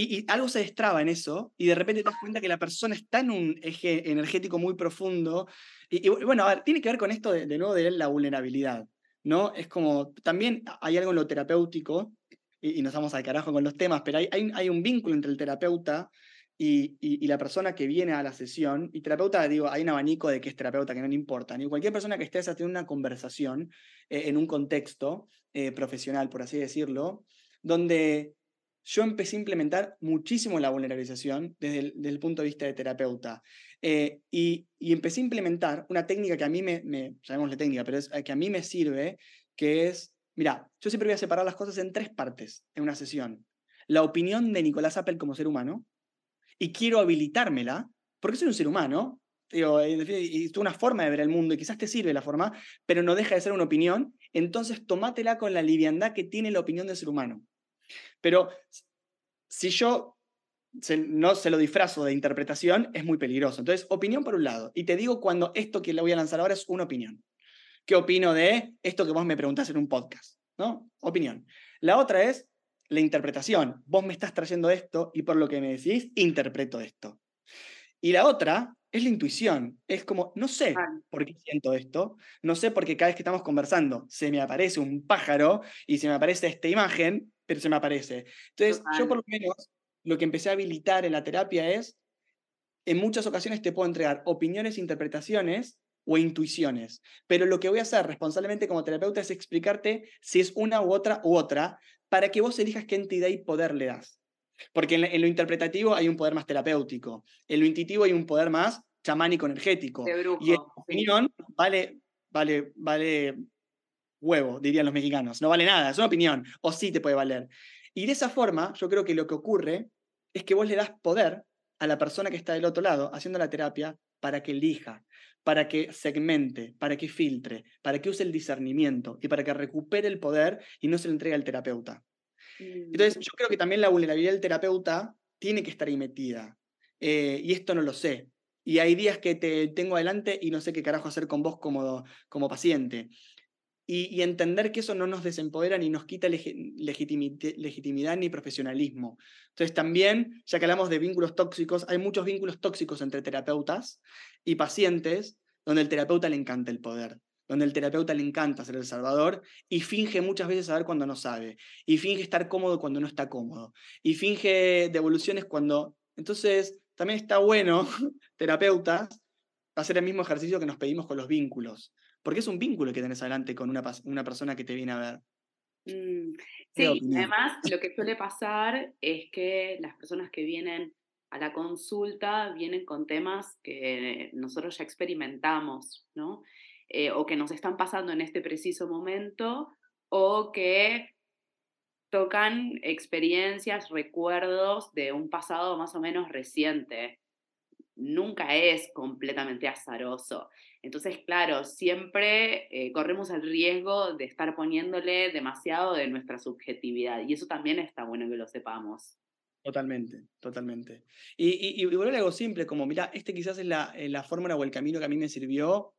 Y, algo se destraba en eso, y de repente te das cuenta que la persona está en un eje energético muy profundo. Y, bueno, a ver, tiene que ver con esto de, nuevo de la vulnerabilidad, ¿no? Es como, también hay algo en lo terapéutico y, nos vamos al carajo con los temas, pero hay, hay, un vínculo entre el terapeuta y, y, la persona que viene a la sesión. Y terapeuta, digo, hay un abanico de que es terapeuta, que no le importa. Ni cualquier persona que esté haciendo una conversación eh, en un contexto eh, profesional, por así decirlo, donde yo empecé a implementar muchísimo la vulnerabilización desde el, desde el punto de vista de terapeuta. Eh, y, y, empecé a implementar una técnica que a mí me, me la técnica, pero es, que a mí me sirve, que es Mira, yo siempre voy a separar las cosas en tres partes en una sesión. La opinión de Nicolás Apple como ser humano, y quiero habilitármela, porque soy un ser humano, digo, y es una forma de ver el mundo, y quizás te sirve la forma, pero no deja de ser una opinión, entonces tomátela con la liviandad que tiene la opinión del ser humano. Pero si yo no se lo disfrazo de interpretación, es muy peligroso. Entonces, opinión por un lado, y te digo cuando esto que le voy a lanzar ahora es una opinión qué opino de esto que vos me preguntás en un podcast, ¿no? Opinión. La otra es la interpretación. Vos me estás trayendo esto y por lo que me decís, interpreto esto. Y la otra es la intuición. Es como, no sé por qué siento esto, no sé por qué cada vez que estamos conversando se me aparece un pájaro y se me aparece esta imagen, pero se me aparece. Entonces, yo por lo menos lo que empecé a habilitar en la terapia es, en muchas ocasiones te puedo entregar opiniones interpretaciones o intuiciones. Pero lo que voy a hacer responsablemente como terapeuta es explicarte si es una u otra u otra para que vos elijas qué entidad y poder le das. Porque en, lo interpretativo hay un poder más terapéutico, en lo intuitivo hay un poder más chamánico energético. y en opinión vale, vale, vale huevo, dirían los mexicanos. No vale nada, es una opinión, o sí te puede valer. Y de esa forma, yo creo que lo que ocurre es que vos le das poder a la persona que está del otro lado haciendo la terapia para que elija, para que segmente, para que filtre, para que use el discernimiento y para que recupere el poder y no se lo entregue al terapeuta. Entonces, mm. yo creo que también la vulnerabilidad del terapeuta tiene que estar ahí metida. Eh, y esto no lo sé. Y hay días que te tengo adelante y no sé qué carajo hacer con vos como, como paciente. Y, entender que eso no nos desempodera ni nos quita legitimidad ni profesionalismo. Entonces también, ya que hablamos de vínculos tóxicos, hay muchos vínculos tóxicos entre terapeutas y pacientes donde el terapeuta le encanta el poder, donde el terapeuta le encanta ser el salvador y finge muchas veces saber cuando no sabe, y finge estar cómodo cuando no está cómodo, y finge devoluciones cuando... Entonces, también está bueno, terapeutas, hacer el mismo ejercicio que nos pedimos con los vínculos, porque es un vínculo que tenés adelante con una, una persona que te viene a ver. Mm, sí, además lo que suele pasar es que las personas que vienen a la consulta vienen con temas que nosotros ya experimentamos, ¿no? Eh, o que nos están pasando en este preciso momento, o que tocan experiencias, recuerdos de un pasado más o menos reciente. Nunca es completamente azaroso. Entonces, claro, siempre eh, corremos el riesgo de estar poniéndole demasiado de nuestra subjetividad y eso también está bueno que lo sepamos. Totalmente, totalmente. Y, y, y algo simple, como, mira, este quizás es la, eh, la, fórmula o el camino que a mí me sirvió,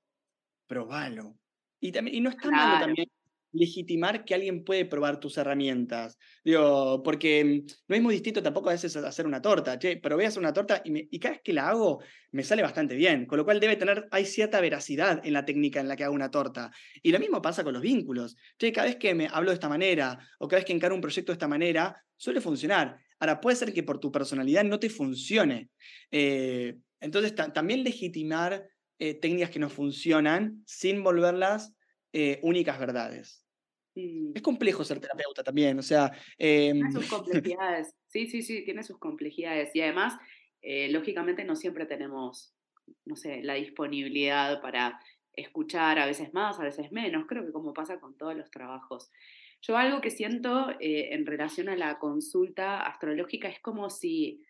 probalo. Y, también, y no está mal también legitimar que alguien puede probar tus herramientas. Digo, porque mm, no es muy distinto tampoco a veces hacer una torta. Che, probé hacer una torta y, y, cada vez que la hago me sale bastante bien. Con lo cual debe tener, hay cierta veracidad en la técnica en la que hago una torta. Y lo mismo pasa con los vínculos. Che, cada vez que me hablo de esta manera o cada vez que encaro un proyecto de esta manera, suele funcionar. Ahora, puede ser que por tu personalidad no te funcione. Eh, entonces, también legitimar eh, técnicas que no funcionan sin volverlas eh, únicas verdades. Es complejo ser terapeuta también, o sea... tiene sus em, complejidades, sí, sí, sí, tiene sus complejidades. Y además, lógicamente no siempre tenemos, no sé, la disponibilidad para escuchar, a veces más, a veces menos, creo que como pasa con todos los trabajos. Yo algo que siento eh, en relación a la consulta astrológica es como si,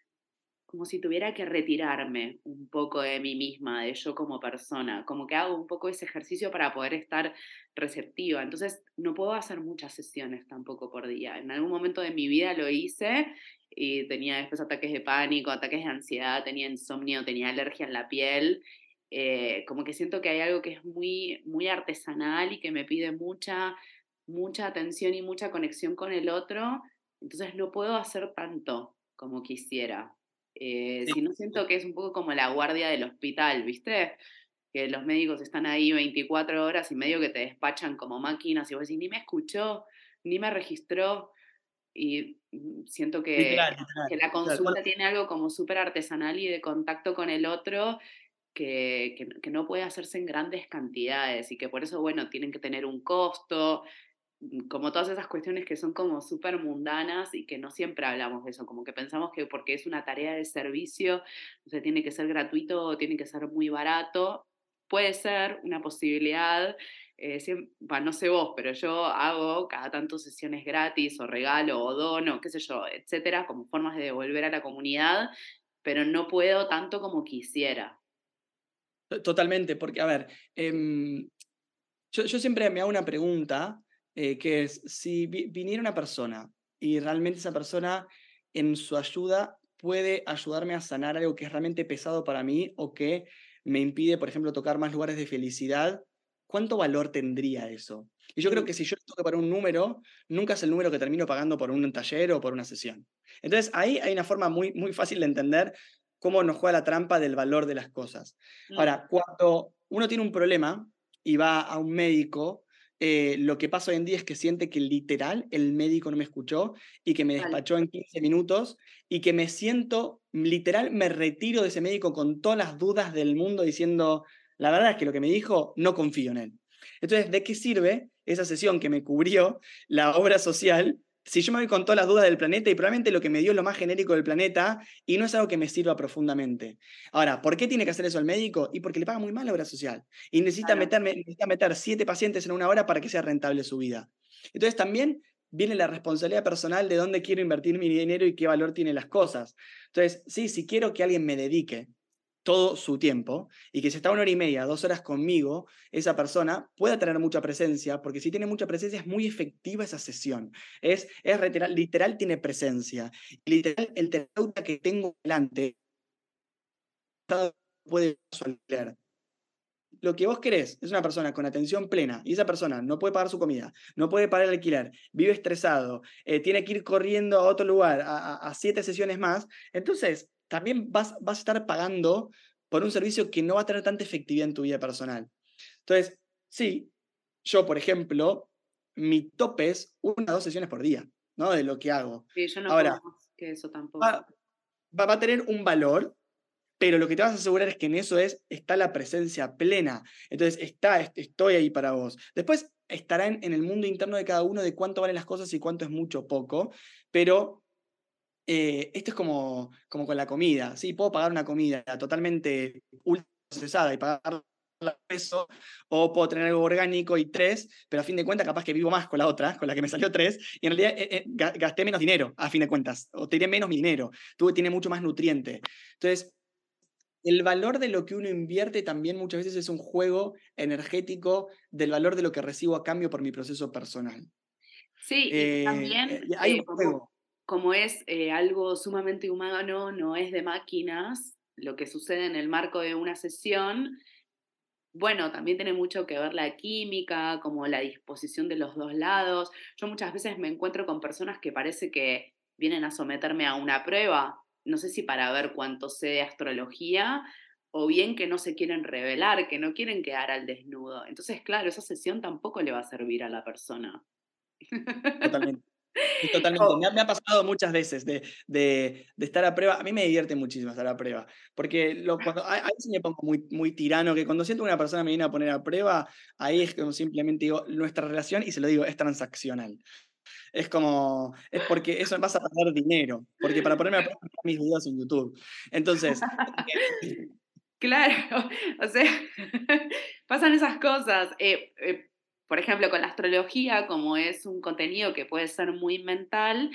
como si tuviera que retirarme un poco de mí misma, de yo como persona, como que hago un poco ese ejercicio para poder estar receptiva. Entonces no puedo hacer muchas sesiones tampoco por día. En algún momento de mi vida lo hice y tenía después ataques de pánico, ataques de ansiedad, tenía insomnio, tenía alergia en la piel. Eh, como que siento que hay algo que es muy, muy artesanal y que me pide mucha mucha atención y mucha conexión con el otro, entonces no puedo hacer tanto como quisiera. Eh, si no siento que es un poco como la guardia del hospital, ¿viste? Que los médicos están ahí 24 horas y medio que te despachan como máquinas y vos decís, ni me escuchó, ni me registró. Y mm, siento que, que la consulta tiene algo como súper artesanal y de contacto con el otro que, que, que, no puede hacerse en grandes cantidades y que por eso, bueno, tienen que tener un costo, como todas esas cuestiones que son como súper mundanas y que no siempre hablamos de eso, como que pensamos que porque es una tarea de servicio, o tiene que ser gratuito o tiene que ser muy barato. Puede ser una posibilidad, eh, no sé vos, pero yo hago cada tanto sesiones gratis o regalo o dono, qué sé yo, etcétera, como formas de devolver a la comunidad, pero no puedo tanto como quisiera. Totalmente, porque, a ver, em, yo, yo siempre me hago una pregunta eh, que es, si viniera una persona y realmente esa persona en su ayuda puede ayudarme a sanar algo que es realmente pesado para mí o que me impide, por ejemplo, tocar más lugares de felicidad, ¿cuánto valor tendría eso? Y yo creo que si yo toco para un número, nunca es el número que termino pagando por un taller o por una sesión. Entonces, ahí hay una forma muy, muy fácil de entender cómo nos juega la trampa del valor de las cosas. Mm. Ahora, cuando uno tiene un problema y va a un médico, eh, lo que pasa hoy en día es que siente que literal el médico no me escuchó y que me despachó en 15 minutos y que me siento, literal, me retiro de ese médico con todas las dudas del mundo diciendo, la verdad es que lo que me dijo, no confío en él. Entonces, ¿de qué sirve esa sesión que me cubrió la obra social si yo me voy con todas las dudas del planeta y probablemente lo que me dio es lo más genérico del planeta y no es algo que me sirva profundamente. Ahora, ¿por qué tiene que hacer eso el médico? Y porque le paga muy mal la obra social y necesita, meterme, necesita meter siete pacientes en una hora para que sea rentable su vida. Entonces también viene la responsabilidad personal de dónde quiero invertir mi dinero y qué valor tienen las cosas. Entonces, sí, si quiero que alguien me dedique todo su tiempo y que si está una hora y media, dos horas conmigo, esa persona pueda tener mucha presencia, porque si tiene mucha presencia es muy efectiva esa sesión. Es, es literal, literal tiene presencia. Literal, el terapeuta que tengo delante puede leer. Lo que vos querés es una persona con atención plena y esa persona no puede pagar su comida, no puede pagar el alquiler, vive estresado, eh, tiene que ir corriendo a otro lugar a siete sesiones más. Entonces, también vas, vas a estar pagando por un servicio que no va a tener tanta efectividad en tu vida personal. Entonces, sí, yo, por ejemplo, mi tope es una o dos sesiones por día, ¿no? De lo que hago. Sí, yo no Ahora, que eso tampoco. Va, va, a tener un valor, pero lo que te vas a asegurar es que en eso es, está la presencia plena. Entonces, está, estoy ahí para vos. Después estará en, en el mundo interno de cada uno de cuánto valen las cosas y cuánto es mucho o poco, pero eh, esto es como, como con la comida, ¿sí? Puedo pagar una comida totalmente ultra procesada y pagar peso, o puedo tener algo orgánico y tres, pero a fin de cuentas capaz que vivo más con la otra, con la que me salió tres, y en realidad eh, eh, gasté menos dinero, a fin de cuentas, o tiré menos dinero, tuve, tiene mucho más nutriente. Entonces, el valor de lo que uno invierte también muchas veces es un juego energético del valor de lo que recibo a cambio por mi proceso personal. Sí, y también hay un juego como es eh, algo sumamente humano, no es de máquinas, lo que sucede en el marco de una sesión, bueno, también tiene mucho que ver la química, como la disposición de los dos lados. Yo muchas veces me encuentro con personas que parece que vienen a someterme a una prueba, no sé si para ver cuánto sé de astrología o bien que no se quieren revelar, que no quieren quedar al desnudo. Entonces, claro, esa sesión tampoco le va a servir a la persona. Totalmente. Totalmente. Me, ha, pasado muchas veces de, de, estar a prueba. A mí me divierte muchísimo estar a prueba. Porque lo, cuando, a, veces me pongo muy, muy tirano, que cuando siento que una persona me viene a poner a prueba, ahí es como simplemente digo, nuestra relación, y se lo digo, es transaccional. Es como, es porque eso vas a perder dinero. Porque para ponerme a prueba mis videos en YouTube. Entonces. claro, o sea, pasan esas cosas. Eh, eh, por ejemplo, con la astrología, como es un contenido que puede ser muy mental,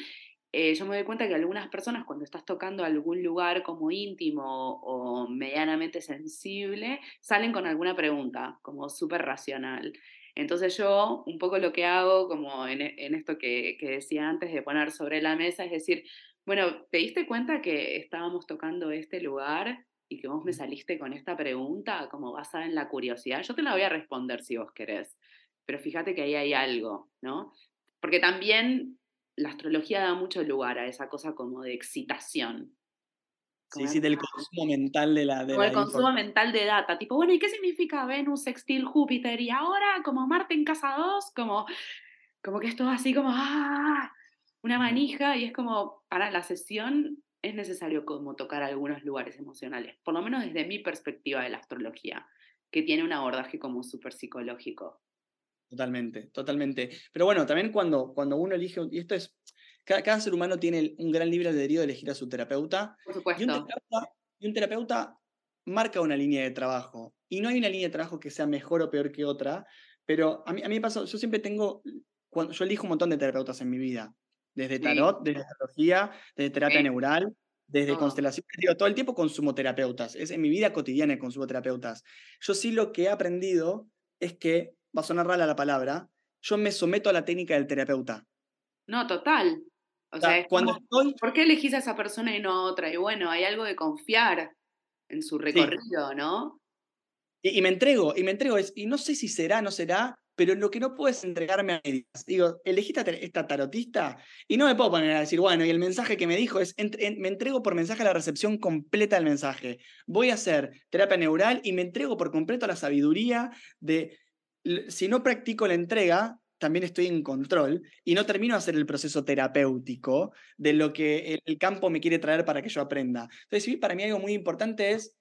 eh, yo me doy cuenta que algunas personas cuando estás tocando algún lugar como íntimo o medianamente sensible, salen con alguna pregunta, como súper racional. Entonces yo un poco lo que hago, como en, esto que, que, decía antes de poner sobre la mesa, es decir, bueno, ¿te diste cuenta que estábamos tocando este lugar y que vos me saliste con esta pregunta como basada en la curiosidad? Yo te la voy a responder si vos querés pero fíjate que ahí hay algo, ¿no? Porque también la astrología da mucho lugar a esa cosa como de excitación. Sí, sí, del consumo mental de la... De el consumo mental de data, tipo, bueno, ¿y qué significa Venus sextil Júpiter? Y ahora, como Marte en casa 2, como, como que esto así como, ¡ah! Una manija, y es como, para la sesión es necesario como tocar algunos lugares emocionales, por lo menos desde mi perspectiva de la astrología, que tiene un abordaje como súper psicológico. Totalmente, totalmente. Pero bueno, también cuando, cuando uno elige, y esto es, cada, ser humano tiene un gran libre albedrío de elegir a su terapeuta. Por supuesto. Y un terapeuta, marca una línea de trabajo. Y no hay una línea de trabajo que sea mejor o peor que otra, pero a mí, a mí me pasa, yo siempre tengo, cuando, yo elijo un montón de terapeutas en mi vida, desde tarot, desde astrología, desde terapia neural, desde constelación, digo, todo el tiempo consumo terapeutas, es en mi vida cotidiana consumo terapeutas. Yo sí lo que he aprendido es que va a sonar rara la palabra, yo me someto a la técnica del terapeuta. No, total. O, sea, cuando estoy... ¿por qué elegís a esa persona y no a otra? Y bueno, hay algo de confiar en su recorrido, ¿no? Y, me entrego, y me entrego, es, y no sé si será, no será, pero lo que no puedo es entregarme a medias. Digo, elegí esta, tarotista y no me puedo poner a decir, bueno, y el mensaje que me dijo es, me entrego por mensaje a la recepción completa del mensaje. Voy a hacer terapia neural y me entrego por completo a la sabiduría de si no practico la entrega, también estoy en control y no termino de hacer el proceso terapéutico de lo que el campo me quiere traer para que yo aprenda. Entonces, para mí algo muy importante es,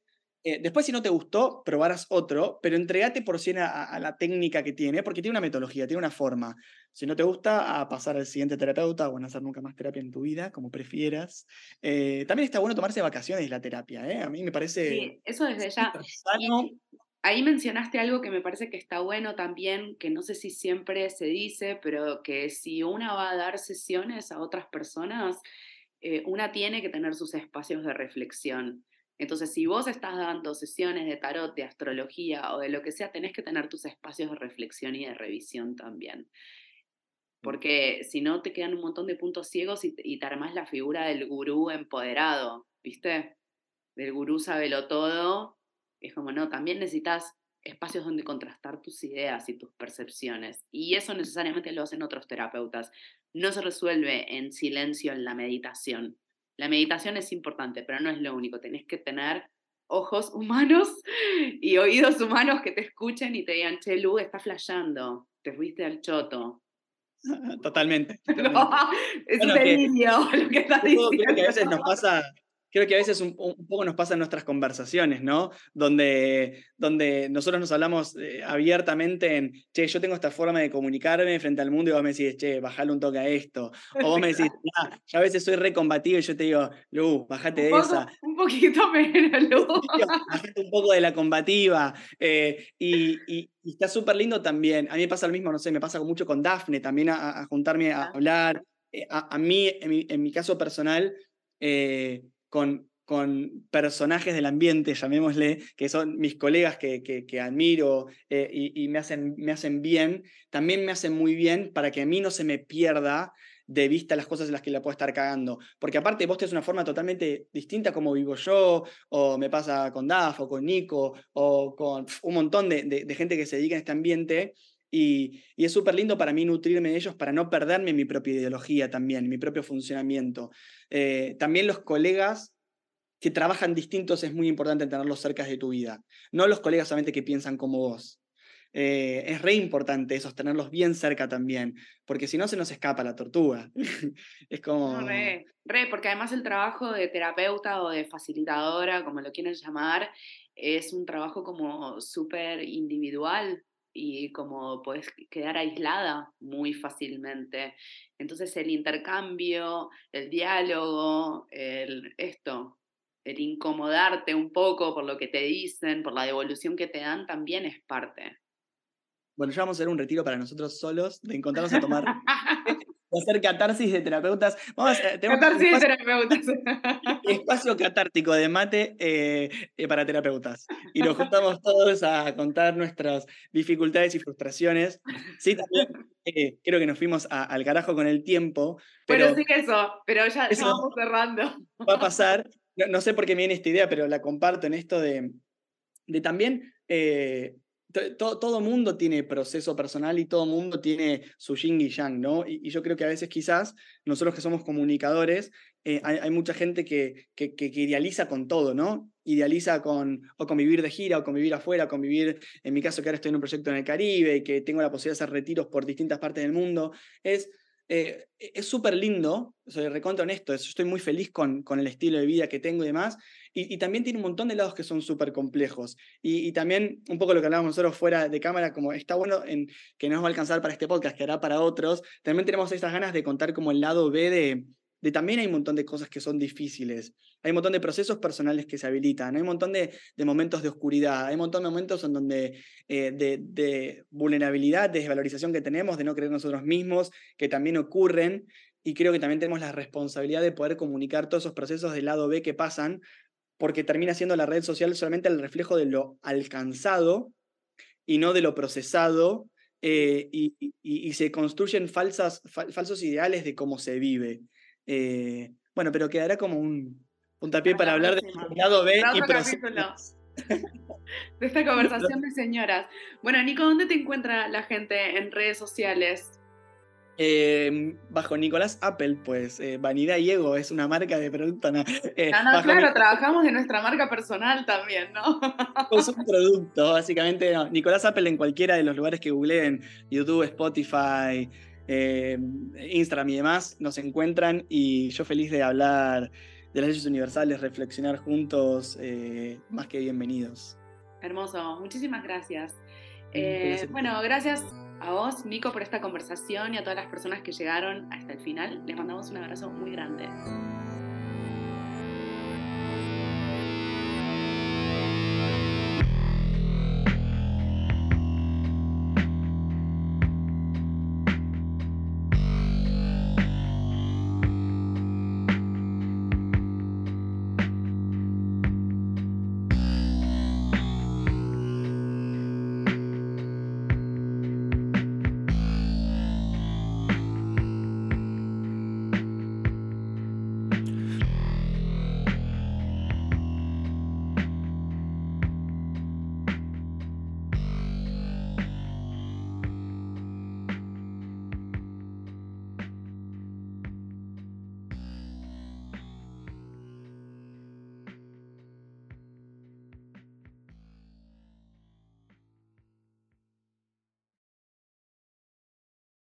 eh, después si no te gustó, probarás otro, pero entregate por cien a, la técnica que tiene, porque tiene una metodología, tiene una forma. Si no te gusta, a pasar al siguiente terapeuta o a no hacer nunca más terapia en tu vida, como prefieras. Eh, también está bueno tomarse vacaciones la terapia, ¿eh? A mí me parece... Sí, eso desde ya ahí mencionaste algo que me parece que está bueno también, que no sé si siempre se dice, pero que si una va a dar sesiones a otras personas, eh, una tiene que tener sus espacios de reflexión. Entonces, si vos estás dando sesiones de tarot, de astrología o de lo que sea, tenés que tener tus espacios de reflexión y de revisión también. Mm. Porque si no, te quedan un montón de puntos ciegos y, y te armás la figura del gurú empoderado, ¿viste? Del gurú sabelo todo es como, no, también necesitas espacios donde contrastar tus ideas y tus percepciones. Y eso necesariamente lo hacen otros terapeutas. No se resuelve en silencio en la meditación. La meditación es importante, pero no es lo único. Tenés que tener ojos humanos y oídos humanos que te escuchen y te digan, che, Lu, está flasheando, te fuiste al choto. Totalmente. es un delirio lo que estás diciendo. Creo que a veces nos pasa, creo que a veces un, poco nos pasa en nuestras conversaciones, ¿no? Donde, donde nosotros nos hablamos eh, abiertamente en, che, yo tengo esta forma de comunicarme frente al mundo y vos me decís, che, bajale un toque a esto. O vos me decís, ah, yo a veces soy recombativo y yo te digo, Lu, bajate de esa. Un poquito menos, Lu. Bajate un poco de la combativa. Eh, y, y, está súper lindo también. A mí me pasa lo mismo, no sé, me pasa mucho con Dafne también a, juntarme a hablar. Eh, a, mí, en mi, en mi, caso personal, con, con personajes del ambiente, llamémosle, que son mis colegas que, que, admiro eh, y, me, hacen, me hacen bien, también me hacen muy bien para que a mí no se me pierda de vista las cosas en las que la puedo estar cagando. Porque aparte vos tenés una forma totalmente distinta como vivo yo, o me pasa con Daf, o con Nico, o con un montón de, de, gente que se dedica a este ambiente. Y, y es súper lindo para mí nutrirme de ellos para no perderme mi propia ideología también, mi propio funcionamiento. Eh, también los colegas que trabajan distintos es muy importante tenerlos cerca de tu vida. No los colegas solamente que piensan como vos. Eh, es re importante eso, tenerlos bien cerca también, porque si no se nos escapa la tortuga. es como... re, re, porque además el trabajo de terapeuta o de facilitadora, como lo quieren llamar, es un trabajo como súper individual y como puedes quedar aislada muy fácilmente. Entonces el intercambio, el diálogo, el, esto, el incomodarte un poco por lo que te dicen, por la devolución que te dan, también es parte. Bueno, ya vamos a hacer un retiro para nosotros solos, de encontrarnos a tomar hacer catarsis de terapeutas. Vamos a, catarsis de terapeutas. Espacio catártico de mate eh, eh, para terapeutas. Y nos juntamos todos a contar nuestras dificultades y frustraciones. Sí, también eh, creo que nos fuimos al carajo con el tiempo. Pero sí eso, pero ya, estamos cerrando. Va a pasar. No, sé por qué me viene esta idea, pero la comparto en esto de, de también todo, mundo tiene proceso personal y todo mundo tiene su yin y yang, ¿no? Y, yo creo que a veces quizás nosotros que somos comunicadores, eh, hay, mucha gente que, que, idealiza con todo, ¿no? Idealiza con o convivir de gira, o convivir afuera, convivir, en mi caso que ahora estoy en un proyecto en el Caribe y que tengo la posibilidad de hacer retiros por distintas partes del mundo, es eh, es súper lindo, soy recontra honesto, estoy muy feliz con, con, el estilo de vida que tengo y demás, y, también tiene un montón de lados que son súper complejos. Y, también un poco lo que hablábamos nosotros fuera de cámara, como está bueno en que no nos va a alcanzar para este podcast, que hará para otros, también tenemos esas ganas de contar como el lado B de, de también hay un montón de cosas que son difíciles, hay un montón de procesos personales que se habilitan, hay un montón de, momentos de oscuridad, hay un montón de momentos en donde eh, de, vulnerabilidad, de desvalorización que tenemos, de no creer nosotros mismos, que también ocurren, y creo que también tenemos la responsabilidad de poder comunicar todos esos procesos del lado B que pasan porque termina siendo la red social solamente el reflejo de lo alcanzado y no de lo procesado, eh, y, se construyen falsos ideales de cómo se vive. Eh, bueno, pero quedará como un puntapié para hablar del lado B y procesos. De esta conversación de señoras. Bueno, Nico, ¿dónde te encuentra la gente en redes sociales? Em, bajo Nicolás Apple, pues eh, Vanidad y Ego es una marca de producto. No, eh, ah, claro, trabajamos en nuestra marca personal también, ¿no? Es un producto, básicamente. Nicolás Apple en cualquiera de los lugares que googleen, YouTube, Spotify, em, Instagram y demás, nos encuentran y yo feliz de hablar de las leyes universales, reflexionar juntos, eh, más que bienvenidos. Hermoso, muchísimas gracias. bueno, gracias a vos, Nico, por esta conversación y a todas las personas que llegaron hasta el final. Les mandamos un abrazo muy grande.